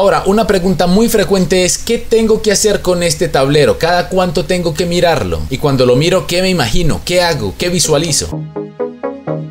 Ahora, una pregunta muy frecuente es ¿qué tengo que hacer con este tablero? ¿Cada cuánto tengo que mirarlo? Y cuando lo miro, ¿qué me imagino? ¿Qué hago? ¿Qué visualizo?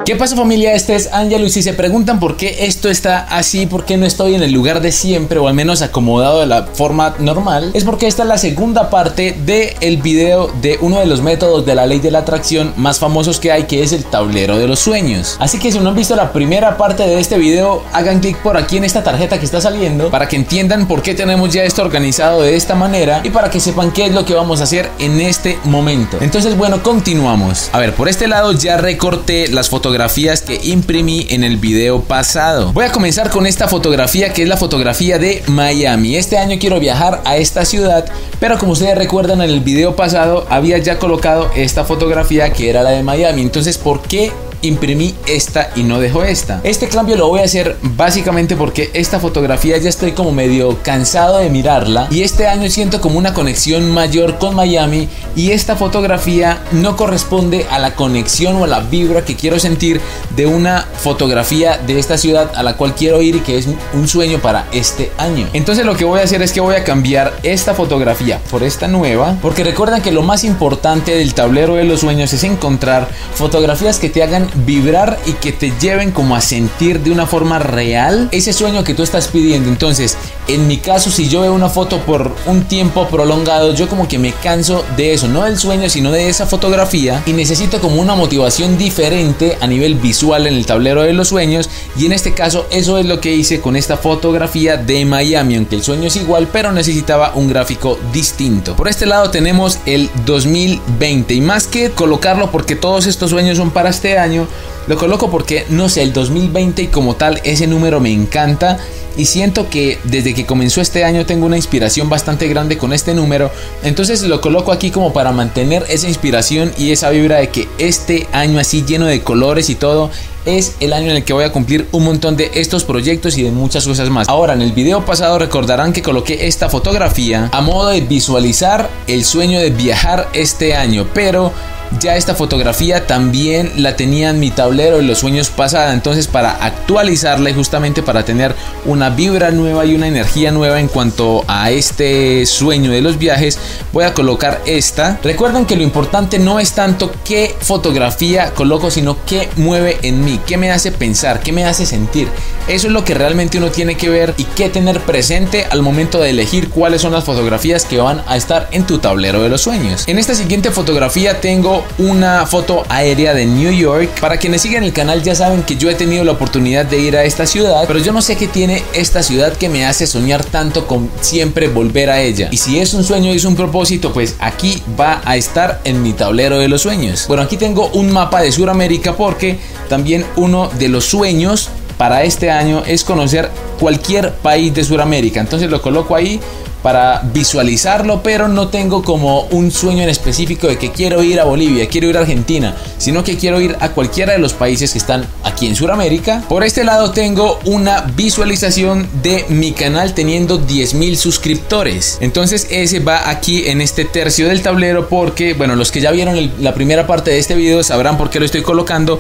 ¿Qué pasa familia? Este es Angelo y si se preguntan por qué esto está así, por qué no estoy en el lugar de siempre o al menos acomodado de la forma normal, es porque esta es la segunda parte del el video de uno de los métodos de la ley de la atracción más famosos que hay, que es el tablero de los sueños. Así que si no han visto la primera parte de este video, hagan clic por aquí en esta tarjeta que está saliendo para que entiendan por qué tenemos ya esto organizado de esta manera y para que sepan qué es lo que vamos a hacer en este momento. Entonces bueno, continuamos. A ver, por este lado ya recorté las fotografías fotografías que imprimí en el video pasado. Voy a comenzar con esta fotografía que es la fotografía de Miami. Este año quiero viajar a esta ciudad, pero como ustedes recuerdan en el video pasado había ya colocado esta fotografía que era la de Miami. Entonces, ¿por qué imprimí esta y no dejo esta. Este cambio lo voy a hacer básicamente porque esta fotografía ya estoy como medio cansado de mirarla y este año siento como una conexión mayor con Miami y esta fotografía no corresponde a la conexión o a la vibra que quiero sentir de una fotografía de esta ciudad a la cual quiero ir y que es un sueño para este año. Entonces lo que voy a hacer es que voy a cambiar esta fotografía por esta nueva porque recuerdan que lo más importante del tablero de los sueños es encontrar fotografías que te hagan vibrar y que te lleven como a sentir de una forma real ese sueño que tú estás pidiendo. Entonces, en mi caso, si yo veo una foto por un tiempo prolongado, yo como que me canso de eso, no del sueño, sino de esa fotografía y necesito como una motivación diferente a nivel visual en el tablero de los sueños y en este caso eso es lo que hice con esta fotografía de Miami, aunque el sueño es igual, pero necesitaba un gráfico distinto. Por este lado tenemos el 2020 y más que colocarlo porque todos estos sueños son para este año, lo coloco porque, no sé, el 2020 y como tal, ese número me encanta y siento que desde que comenzó este año tengo una inspiración bastante grande con este número. Entonces lo coloco aquí como para mantener esa inspiración y esa vibra de que este año así lleno de colores y todo es el año en el que voy a cumplir un montón de estos proyectos y de muchas cosas más. Ahora, en el video pasado recordarán que coloqué esta fotografía a modo de visualizar el sueño de viajar este año, pero ya esta fotografía también la tenía en mi tablero en los sueños pasada, entonces para actualizarla y justamente para tener una vibra nueva y una energía nueva en cuanto a este sueño de los viajes, voy a colocar esta. Recuerden que lo importante no es tanto qué fotografía coloco, sino qué mueve en mí, qué me hace pensar, qué me hace sentir. Eso es lo que realmente uno tiene que ver y que tener presente al momento de elegir cuáles son las fotografías que van a estar en tu tablero de los sueños. En esta siguiente fotografía tengo una foto aérea de New York. Para quienes siguen el canal ya saben que yo he tenido la oportunidad de ir a esta ciudad, pero yo no sé qué tiene esta ciudad que me hace soñar tanto con siempre volver a ella. Y si es un sueño y es un propósito, pues aquí va a estar en mi tablero de los sueños. Bueno, aquí tengo un mapa de Sudamérica porque también uno de los sueños para este año es conocer cualquier país de Sudamérica. Entonces lo coloco ahí para visualizarlo, pero no tengo como un sueño en específico de que quiero ir a Bolivia, quiero ir a Argentina, sino que quiero ir a cualquiera de los países que están aquí en Sudamérica. Por este lado tengo una visualización de mi canal teniendo 10.000 suscriptores. Entonces ese va aquí en este tercio del tablero porque, bueno, los que ya vieron la primera parte de este video sabrán por qué lo estoy colocando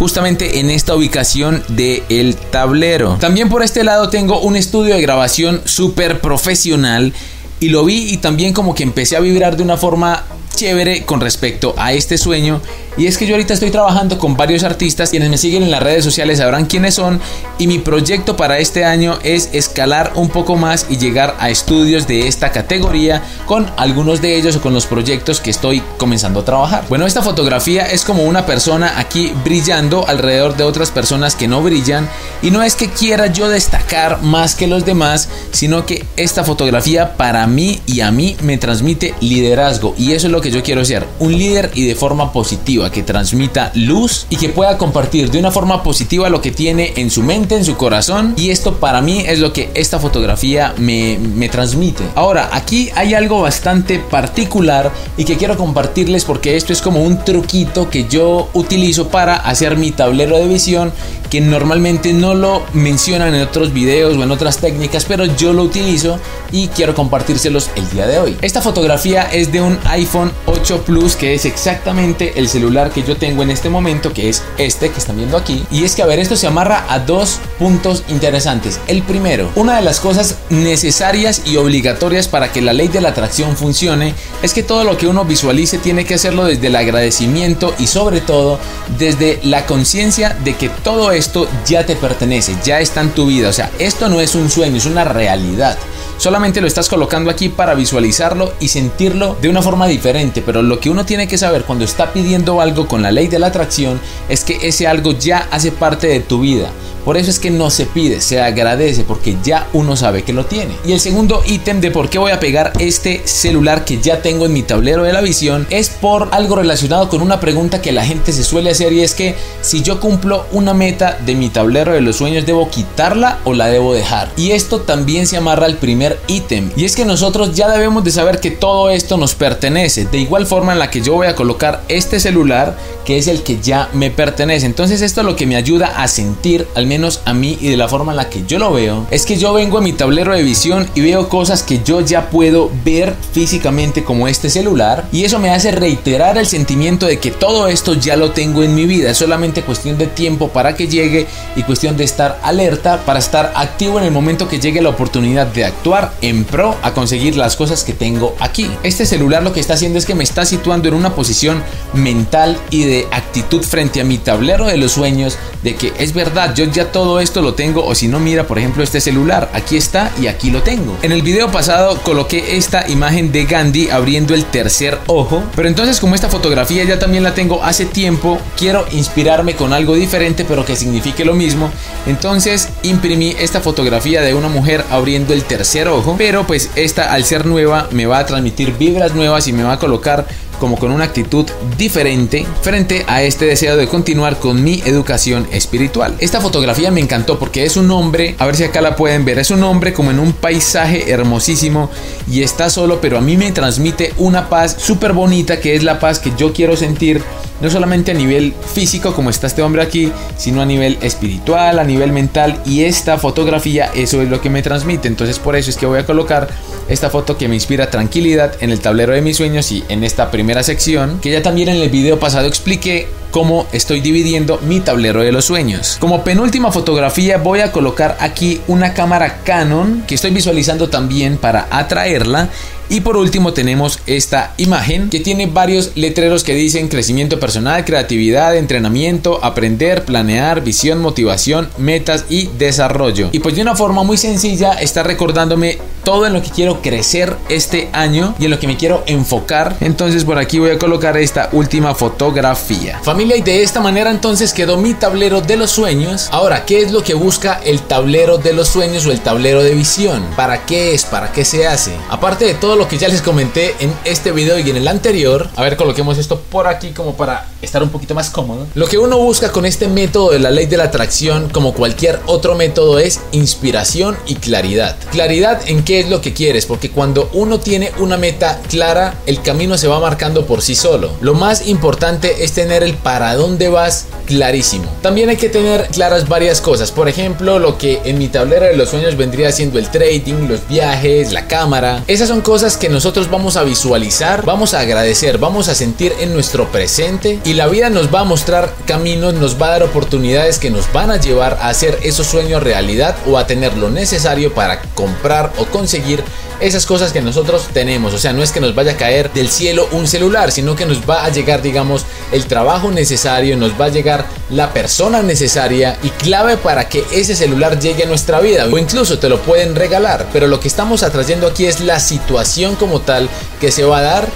justamente en esta ubicación del el tablero. También por este lado tengo un estudio de grabación súper profesional y lo vi y también como que empecé a vibrar de una forma chévere con respecto a este sueño y es que yo ahorita estoy trabajando con varios artistas, quienes me siguen en las redes sociales sabrán quiénes son y mi proyecto para este año es escalar un poco más y llegar a estudios de esta categoría con algunos de ellos o con los proyectos que estoy comenzando a trabajar. Bueno, esta fotografía es como una persona aquí brillando alrededor de otras personas que no brillan y no es que quiera yo destacar más que los demás, sino que esta fotografía para mí y a mí me transmite liderazgo y eso es lo que yo quiero ser, un líder y de forma positiva que transmita luz y que pueda compartir de una forma positiva lo que tiene en su mente, en su corazón. Y esto para mí es lo que esta fotografía me, me transmite. Ahora, aquí hay algo bastante particular y que quiero compartirles porque esto es como un truquito que yo utilizo para hacer mi tablero de visión que normalmente no lo mencionan en otros videos o en otras técnicas, pero yo lo utilizo y quiero compartírselos el día de hoy. Esta fotografía es de un iPhone 8 Plus, que es exactamente el celular que yo tengo en este momento, que es este que están viendo aquí. Y es que, a ver, esto se amarra a dos puntos interesantes. El primero, una de las cosas necesarias y obligatorias para que la ley de la atracción funcione es que todo lo que uno visualice tiene que hacerlo desde el agradecimiento y sobre todo desde la conciencia de que todo esto ya te pertenece, ya está en tu vida. O sea, esto no es un sueño, es una realidad. Solamente lo estás colocando aquí para visualizarlo y sentirlo de una forma diferente, pero lo que uno tiene que saber cuando está pidiendo algo con la ley de la atracción es que ese algo ya hace parte de tu vida. Por eso es que no se pide, se agradece porque ya uno sabe que lo tiene. Y el segundo ítem de por qué voy a pegar este celular que ya tengo en mi tablero de la visión es por algo relacionado con una pregunta que la gente se suele hacer y es que si yo cumplo una meta de mi tablero de los sueños debo quitarla o la debo dejar. Y esto también se amarra al primer ítem y es que nosotros ya debemos de saber que todo esto nos pertenece. De igual forma en la que yo voy a colocar este celular que es el que ya me pertenece. Entonces esto es lo que me ayuda a sentir al menos a mí y de la forma en la que yo lo veo, es que yo vengo a mi tablero de visión y veo cosas que yo ya puedo ver físicamente como este celular y eso me hace reiterar el sentimiento de que todo esto ya lo tengo en mi vida, es solamente cuestión de tiempo para que llegue y cuestión de estar alerta para estar activo en el momento que llegue la oportunidad de actuar en pro a conseguir las cosas que tengo aquí. Este celular lo que está haciendo es que me está situando en una posición mental y de actitud frente a mi tablero de los sueños de que es verdad, yo todo esto lo tengo o si no mira por ejemplo este celular, aquí está y aquí lo tengo. En el video pasado coloqué esta imagen de Gandhi abriendo el tercer ojo, pero entonces como esta fotografía ya también la tengo hace tiempo, quiero inspirarme con algo diferente pero que signifique lo mismo, entonces imprimí esta fotografía de una mujer abriendo el tercer ojo, pero pues esta al ser nueva me va a transmitir vibras nuevas y me va a colocar como con una actitud diferente frente a este deseo de continuar con mi educación espiritual. Esta fotografía me encantó porque es un hombre, a ver si acá la pueden ver, es un hombre como en un paisaje hermosísimo y está solo, pero a mí me transmite una paz súper bonita que es la paz que yo quiero sentir no solamente a nivel físico como está este hombre aquí, sino a nivel espiritual, a nivel mental y esta fotografía eso es lo que me transmite. Entonces por eso es que voy a colocar esta foto que me inspira tranquilidad en el tablero de mis sueños y en esta primera sección que ya también en el video pasado expliqué cómo estoy dividiendo mi tablero de los sueños. Como penúltima fotografía voy a colocar aquí una cámara Canon que estoy visualizando también para atraerla y por último tenemos esta imagen que tiene varios letreros que dicen crecimiento personal, creatividad, entrenamiento, aprender, planear, visión, motivación, metas y desarrollo. Y pues de una forma muy sencilla está recordándome todo en lo que quiero crecer este año y en lo que me quiero enfocar. Entonces por aquí voy a colocar esta última fotografía. Familia, y de esta manera entonces quedó mi tablero de los sueños. Ahora, ¿qué es lo que busca el tablero de los sueños o el tablero de visión? ¿Para qué es? ¿Para qué se hace? Aparte de todo lo que ya les comenté en este video y en el anterior, a ver, coloquemos esto por aquí como para estar un poquito más cómodo. Lo que uno busca con este método de la ley de la atracción, como cualquier otro método, es inspiración y claridad. Claridad en qué es lo que quieres, porque cuando uno tiene una meta clara, el camino se va marcando por sí solo. Lo más importante es tener el para dónde vas clarísimo. También hay que tener claras varias cosas, por ejemplo, lo que en mi tablero de los sueños vendría siendo el trading, los viajes, la cámara. Esas son cosas que nosotros vamos a visualizar, vamos a agradecer, vamos a sentir en nuestro presente y la vida nos va a mostrar caminos, nos va a dar oportunidades que nos van a llevar a hacer esos sueños realidad o a tener lo necesario para comprar o conseguir esas cosas que nosotros tenemos. O sea, no es que nos vaya a caer del cielo un celular, sino que nos va a llegar, digamos, el trabajo necesario, nos va a llegar la persona necesaria y clave para que ese celular llegue a nuestra vida. O incluso te lo pueden regalar. Pero lo que estamos atrayendo aquí es la situación como tal que se va a dar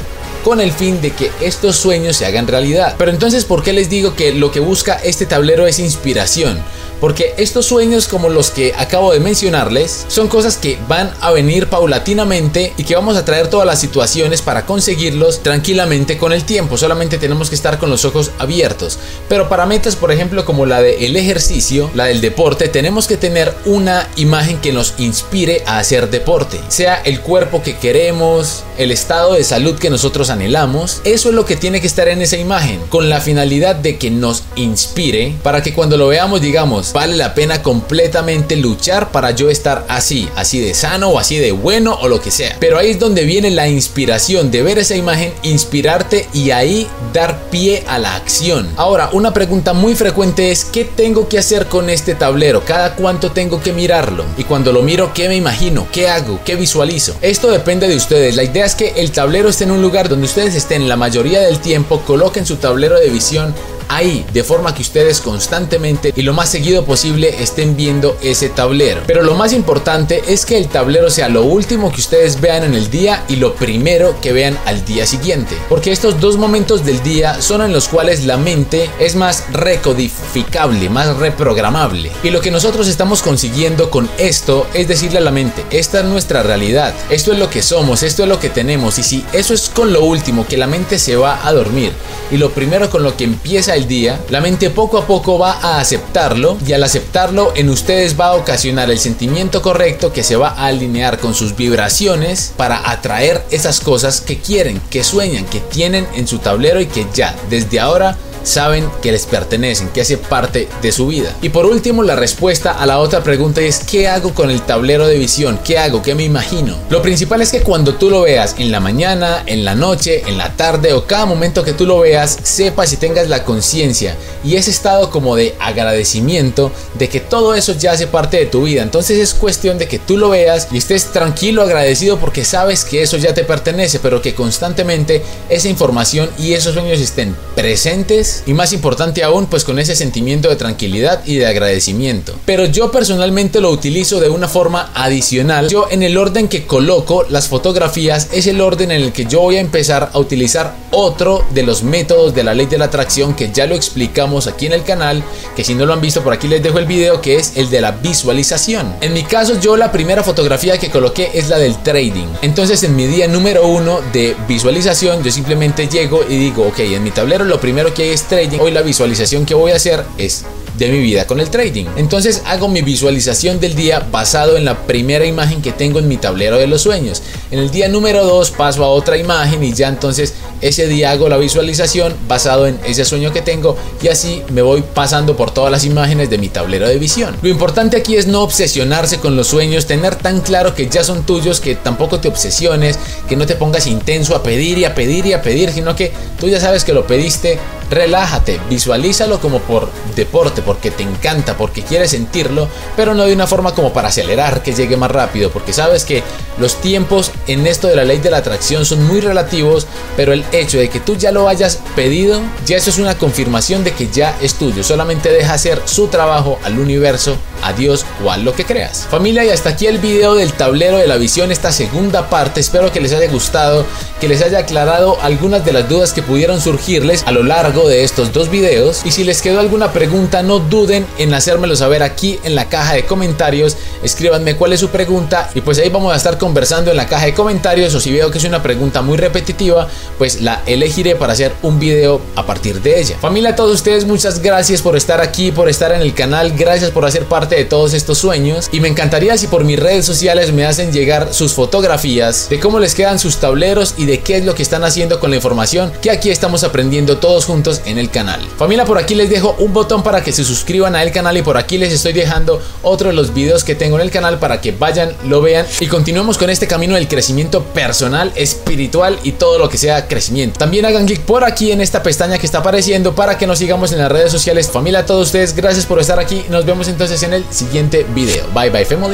con el fin de que estos sueños se hagan realidad. Pero entonces, ¿por qué les digo que lo que busca este tablero es inspiración? Porque estos sueños como los que acabo de mencionarles son cosas que van a venir paulatinamente y que vamos a traer todas las situaciones para conseguirlos tranquilamente con el tiempo. Solamente tenemos que estar con los ojos abiertos. Pero para metas, por ejemplo, como la del ejercicio, la del deporte, tenemos que tener una imagen que nos inspire a hacer deporte. Sea el cuerpo que queremos, el estado de salud que nosotros anhelamos. Eso es lo que tiene que estar en esa imagen. Con la finalidad de que nos inspire para que cuando lo veamos digamos, vale la pena completamente luchar para yo estar así, así de sano o así de bueno o lo que sea. Pero ahí es donde viene la inspiración de ver esa imagen, inspirarte y ahí dar pie a la acción. Ahora, una pregunta muy frecuente es ¿qué tengo que hacer con este tablero? ¿Cada cuánto tengo que mirarlo? Y cuando lo miro, ¿qué me imagino? ¿Qué hago? ¿Qué visualizo? Esto depende de ustedes. La idea es que el tablero esté en un lugar donde ustedes estén la mayoría del tiempo, coloquen su tablero de visión ahí, de forma que ustedes constantemente y lo más seguido posible estén viendo ese tablero. Pero lo más importante es que el tablero sea lo último que ustedes vean en el día y lo primero que vean al día siguiente. Porque estos dos momentos del día son en los cuales la mente es más recodificable, más reprogramable. Y lo que nosotros estamos consiguiendo con esto es decirle a la mente, esta es nuestra realidad, esto es lo que somos, esto es lo que tenemos. Y si eso es con lo último que la mente se va a dormir y lo primero con lo que empieza el día, la mente poco a poco va a aceptarlo y al aceptarlo en ustedes va a ocasionar el sentimiento correcto que se va a alinear con sus vibraciones para atraer esas cosas que quieren, que sueñan, que tienen en su tablero y que ya desde ahora saben que les pertenecen, que hace parte de su vida. Y por último, la respuesta a la otra pregunta es ¿qué hago con el tablero de visión? ¿Qué hago? ¿Qué me imagino? Lo principal es que cuando tú lo veas en la mañana, en la noche, en la tarde o cada momento que tú lo veas, sepas y tengas la conciencia y ese estado como de agradecimiento de que todo eso ya hace parte de tu vida. Entonces es cuestión de que tú lo veas y estés tranquilo, agradecido porque sabes que eso ya te pertenece, pero que constantemente esa información y esos sueños estén presentes y más importante aún pues con ese sentimiento de tranquilidad y de agradecimiento. Pero yo personalmente lo utilizo de una forma adicional. Yo en el orden que coloco las fotografías es el orden en el que yo voy a empezar a utilizar otro de los métodos de la ley de la atracción que ya lo explicamos aquí en el canal, que si no lo han visto por aquí les dejo el video que es el de la visualización. En mi caso yo la primera fotografía que coloqué es la del trading. Entonces en mi día número uno de visualización yo simplemente llego y digo ok en mi tablero lo primero que hay es trading, hoy la visualización que voy a hacer es de mi vida con el trading. Entonces hago mi visualización del día basado en la primera imagen que tengo en mi tablero de los sueños. En el día número 2 paso a otra imagen y ya entonces ese día hago la visualización basado en ese sueño que tengo y así me voy pasando por todas las imágenes de mi tablero de visión. Lo importante aquí es no obsesionarse con los sueños, tener tan claro que ya son tuyos que tampoco te obsesiones, que no te pongas intenso a pedir y a pedir y a pedir, sino que tú ya sabes que lo pediste, relájate, visualízalo como por deporte, porque te encanta, porque quieres sentirlo, pero no de una forma como para acelerar que llegue más rápido, porque sabes que los tiempos en esto de la ley de la atracción son muy relativos, pero el hecho de que tú ya lo hayas pedido, ya eso es una confirmación de que ya es tuyo, solamente deja hacer su trabajo al universo, a Dios o a lo que creas. Familia, y hasta aquí el video del tablero de la visión, esta segunda parte, espero que les haya gustado, que les haya aclarado algunas de las dudas que pudieron surgirles a lo largo de estos dos videos, y si les quedó alguna pregunta, no duden en hacérmelo saber aquí en la caja de comentarios. Escríbanme cuál es su pregunta y pues ahí vamos a estar conversando en la caja de comentarios. O si veo que es una pregunta muy repetitiva, pues la elegiré para hacer un video a partir de ella. Familia, a todos ustedes, muchas gracias por estar aquí, por estar en el canal. Gracias por hacer parte de todos estos sueños. Y me encantaría si por mis redes sociales me hacen llegar sus fotografías de cómo les quedan sus tableros y de qué es lo que están haciendo con la información que aquí estamos aprendiendo todos juntos en el canal. Familia, por aquí les dejo un botón para que se suscriban al canal y por aquí les estoy dejando otro de los videos que tengo en el canal para que vayan, lo vean y continuemos con este camino del crecimiento personal, espiritual y todo lo que sea crecimiento. También hagan clic por aquí en esta pestaña que está apareciendo para que nos sigamos en las redes sociales. Familia, a todos ustedes, gracias por estar aquí. Nos vemos entonces el siguiente video. Bye bye, family.